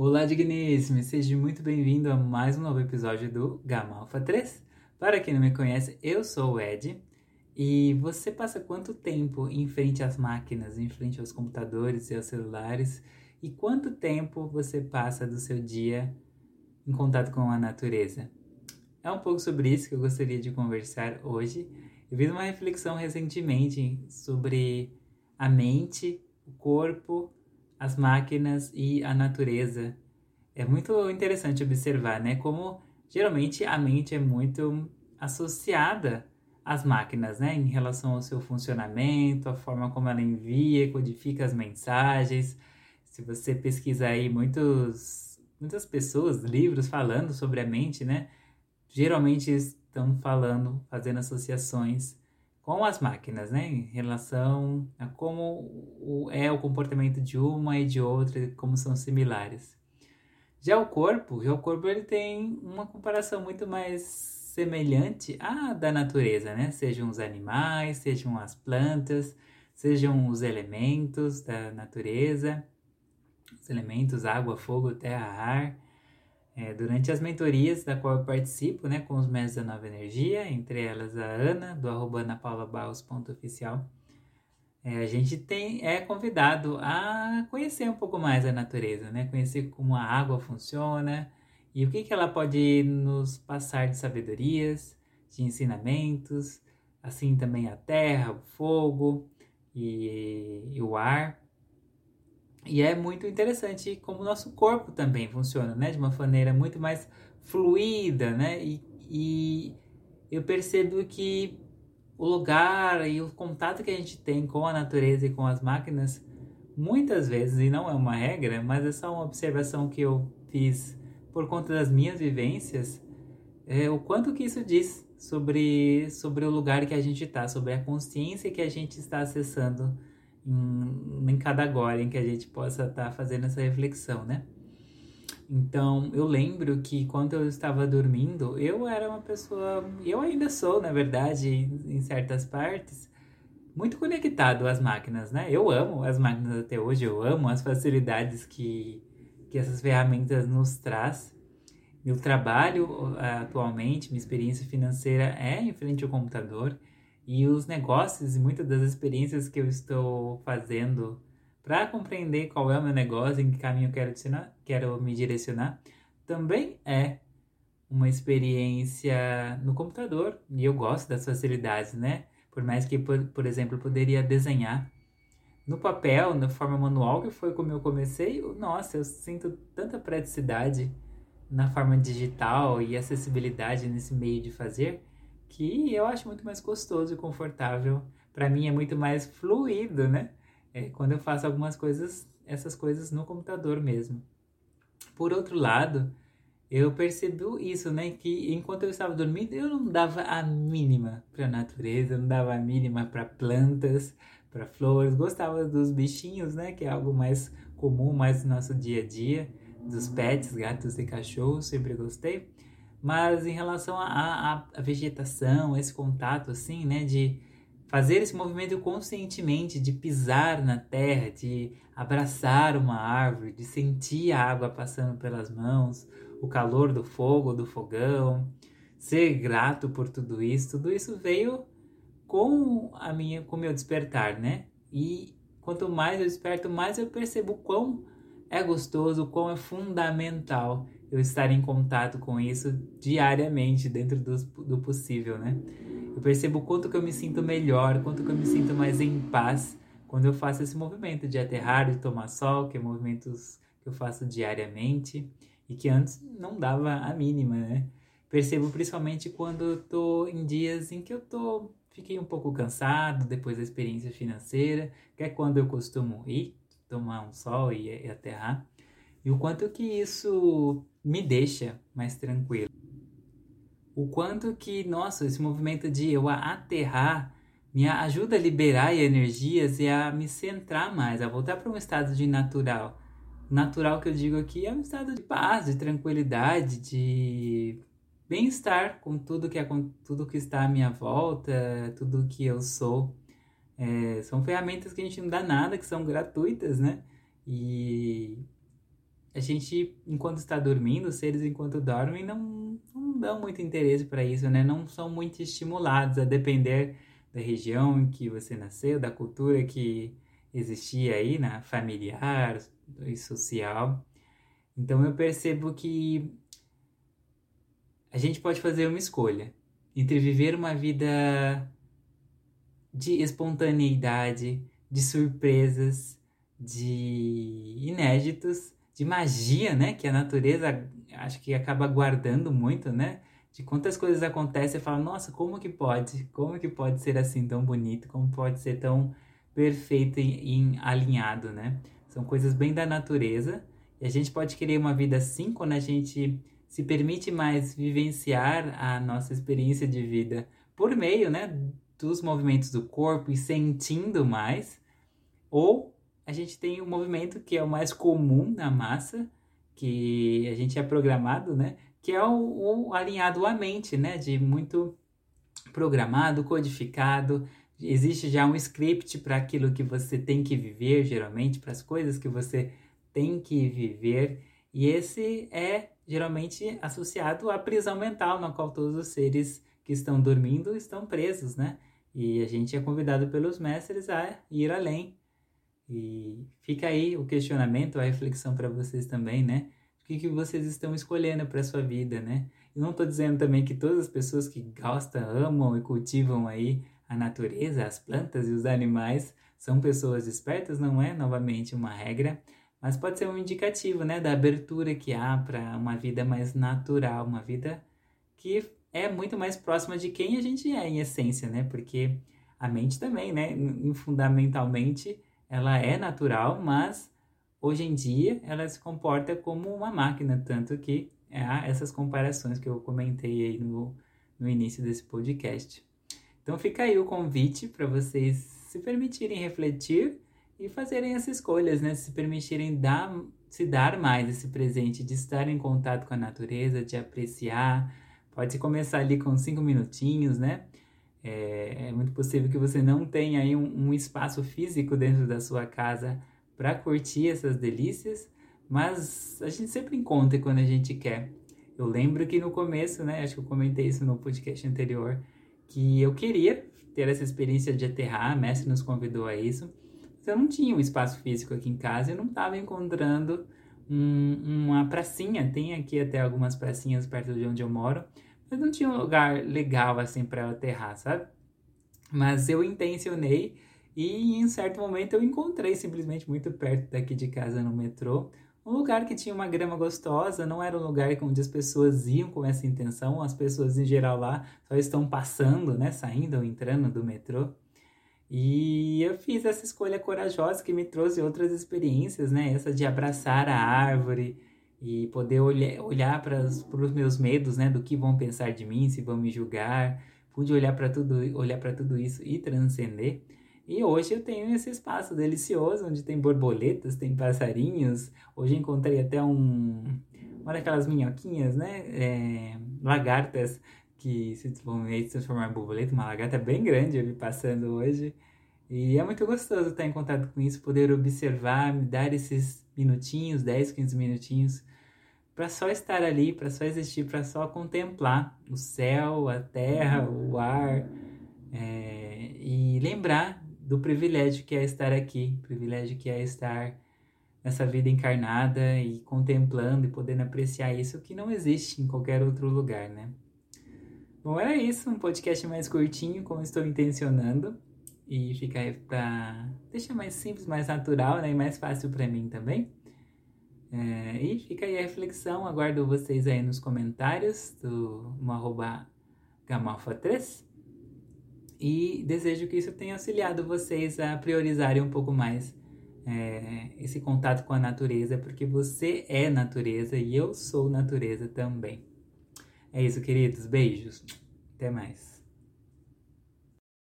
Olá, digníssimo! Seja muito bem-vindo a mais um novo episódio do Gama Alpha 3. Para quem não me conhece, eu sou o Ed e você passa quanto tempo em frente às máquinas, em frente aos computadores e aos celulares e quanto tempo você passa do seu dia em contato com a natureza? É um pouco sobre isso que eu gostaria de conversar hoje. Eu fiz uma reflexão recentemente sobre a mente, o corpo as máquinas e a natureza. É muito interessante observar, né? Como geralmente a mente é muito associada às máquinas, né? Em relação ao seu funcionamento, a forma como ela envia, codifica as mensagens. Se você pesquisar aí muitos, muitas pessoas, livros falando sobre a mente, né? Geralmente estão falando, fazendo associações com as máquinas, né? Em relação a como é o comportamento de uma e de outra, como são similares. Já o corpo, já o corpo ele tem uma comparação muito mais semelhante à da natureza, né? Sejam os animais, sejam as plantas, sejam os elementos da natureza, os elementos água, fogo, terra, ar. É, durante as mentorias da qual eu participo, né, com os mestres da Nova Energia, entre elas a Ana, do arroba anapaulabaus.oficial, é, a gente tem, é convidado a conhecer um pouco mais a natureza, né, conhecer como a água funciona e o que, que ela pode nos passar de sabedorias, de ensinamentos, assim também a terra, o fogo e, e o ar. E é muito interessante como o nosso corpo também funciona, né? De uma maneira muito mais fluida, né? E, e eu percebo que o lugar e o contato que a gente tem com a natureza e com as máquinas, muitas vezes, e não é uma regra, mas é só uma observação que eu fiz por conta das minhas vivências, é o quanto que isso diz sobre, sobre o lugar que a gente está, sobre a consciência que a gente está acessando em, em cada agora em que a gente possa estar tá fazendo essa reflexão, né? Então, eu lembro que quando eu estava dormindo, eu era uma pessoa, eu ainda sou, na verdade, em certas partes, muito conectado às máquinas, né? Eu amo as máquinas até hoje, eu amo as facilidades que, que essas ferramentas nos traz. Meu trabalho atualmente, minha experiência financeira é em frente ao computador. E os negócios e muitas das experiências que eu estou fazendo para compreender qual é o meu negócio, em que caminho eu quero, quero me direcionar, também é uma experiência no computador. E eu gosto das facilidades, né? Por mais que, por, por exemplo, poderia desenhar no papel, na forma manual, que foi como eu comecei, nossa, eu sinto tanta praticidade na forma digital e acessibilidade nesse meio de fazer que eu acho muito mais gostoso e confortável. Para mim é muito mais fluido, né? É, quando eu faço algumas coisas, essas coisas no computador mesmo. Por outro lado, eu percebi isso, né? Que enquanto eu estava dormindo, eu não dava a mínima para a natureza, não dava a mínima para plantas, para flores. Gostava dos bichinhos, né? Que é algo mais comum, mais no nosso dia a dia. Dos pets, gatos e cachorros, sempre gostei. Mas em relação à vegetação, esse contato, assim, né, de fazer esse movimento conscientemente, de pisar na terra, de abraçar uma árvore, de sentir a água passando pelas mãos, o calor do fogo, do fogão, ser grato por tudo isso, tudo isso veio com a minha, com o meu despertar, né? E quanto mais eu desperto, mais eu percebo quão é gostoso, quão é fundamental eu estar em contato com isso diariamente, dentro do, do possível, né? Eu percebo quanto que eu me sinto melhor, quanto que eu me sinto mais em paz quando eu faço esse movimento de aterrar e tomar sol, que é movimentos que eu faço diariamente e que antes não dava a mínima, né? Percebo principalmente quando eu tô em dias em que eu tô fiquei um pouco cansado depois da experiência financeira, que é quando eu costumo ir tomar um sol e, e aterrar. E o quanto que isso me deixa mais tranquilo. O quanto que, nossa, esse movimento de eu aterrar me ajuda a liberar energias e a me centrar mais, a voltar para um estado de natural. Natural que eu digo aqui é um estado de paz, de tranquilidade, de bem-estar com tudo que, é, com tudo que está à minha volta, tudo que eu sou. É, são ferramentas que a gente não dá nada, que são gratuitas, né? E a gente, enquanto está dormindo, os seres enquanto dormem não, não dão muito interesse para isso, né? Não são muito estimulados a depender da região em que você nasceu, da cultura que existia aí, na familiar e social. Então eu percebo que a gente pode fazer uma escolha entre viver uma vida de espontaneidade, de surpresas, de inéditos, de magia, né? Que a natureza acho que acaba guardando muito, né? De quantas coisas acontecem fala, nossa, como que pode? Como que pode ser assim tão bonito? Como pode ser tão perfeito e, e alinhado, né? São coisas bem da natureza e a gente pode querer uma vida assim quando a gente se permite mais vivenciar a nossa experiência de vida por meio, né, dos movimentos do corpo e sentindo mais, ou a gente tem o um movimento que é o mais comum na massa, que a gente é programado, né, que é o, o alinhado à mente, né, de muito programado, codificado, existe já um script para aquilo que você tem que viver, geralmente, para as coisas que você tem que viver, e esse é geralmente associado à prisão mental, na qual todos os seres que estão dormindo estão presos, né? E a gente é convidado pelos mestres a ir além. E fica aí o questionamento, a reflexão para vocês também, né? O que, que vocês estão escolhendo para sua vida, né? E não estou dizendo também que todas as pessoas que gostam, amam e cultivam aí a natureza, as plantas e os animais são pessoas espertas, não é novamente uma regra, mas pode ser um indicativo, né, da abertura que há para uma vida mais natural, uma vida que é muito mais próxima de quem a gente é em essência, né? Porque a mente também, né, fundamentalmente ela é natural, mas hoje em dia ela se comporta como uma máquina, tanto que há essas comparações que eu comentei aí no, no início desse podcast. Então fica aí o convite para vocês se permitirem refletir e fazerem essas escolhas, né? Se permitirem dar, se dar mais esse presente, de estar em contato com a natureza, de apreciar. Pode começar ali com cinco minutinhos, né? É, é muito possível que você não tenha aí um, um espaço físico dentro da sua casa para curtir essas delícias, mas a gente sempre encontra quando a gente quer. Eu lembro que no começo, né? Acho que eu comentei isso no podcast anterior, que eu queria ter essa experiência de aterrar, a mestre nos convidou a isso eu não tinha um espaço físico aqui em casa, eu não estava encontrando um, uma pracinha. Tem aqui até algumas pracinhas perto de onde eu moro, mas não tinha um lugar legal assim para eu aterrar, sabe? Mas eu intencionei e em certo momento eu encontrei simplesmente muito perto daqui de casa no metrô um lugar que tinha uma grama gostosa, não era um lugar onde as pessoas iam com essa intenção, as pessoas em geral lá só estão passando, né, saindo ou entrando do metrô. E eu fiz essa escolha corajosa que me trouxe outras experiências, né? Essa de abraçar a árvore e poder olhar, para os meus medos, né? Do que vão pensar de mim, se vão me julgar. Pude olhar para tudo, olhar para tudo isso e transcender. E hoje eu tenho esse espaço delicioso onde tem borboletas, tem passarinhos. Hoje encontrei até um, uma daquelas minhoquinhas, né? É, lagartas que se transformar em borboleta, uma lagarta bem grande eu vi passando hoje. E é muito gostoso estar em contato com isso, poder observar, me dar esses minutinhos, 10, 15 minutinhos, para só estar ali, para só existir, para só contemplar o céu, a terra, o ar, é, e lembrar do privilégio que é estar aqui, privilégio que é estar nessa vida encarnada e contemplando e podendo apreciar isso que não existe em qualquer outro lugar, né? Bom, era isso, um podcast mais curtinho, como estou intencionando. E fica aí pra deixar mais simples, mais natural, né? E mais fácil para mim também. É, e fica aí a reflexão, aguardo vocês aí nos comentários do no arroba gamalfa3. E desejo que isso tenha auxiliado vocês a priorizarem um pouco mais é, esse contato com a natureza, porque você é natureza e eu sou natureza também. É isso, queridos. Beijos. Até mais.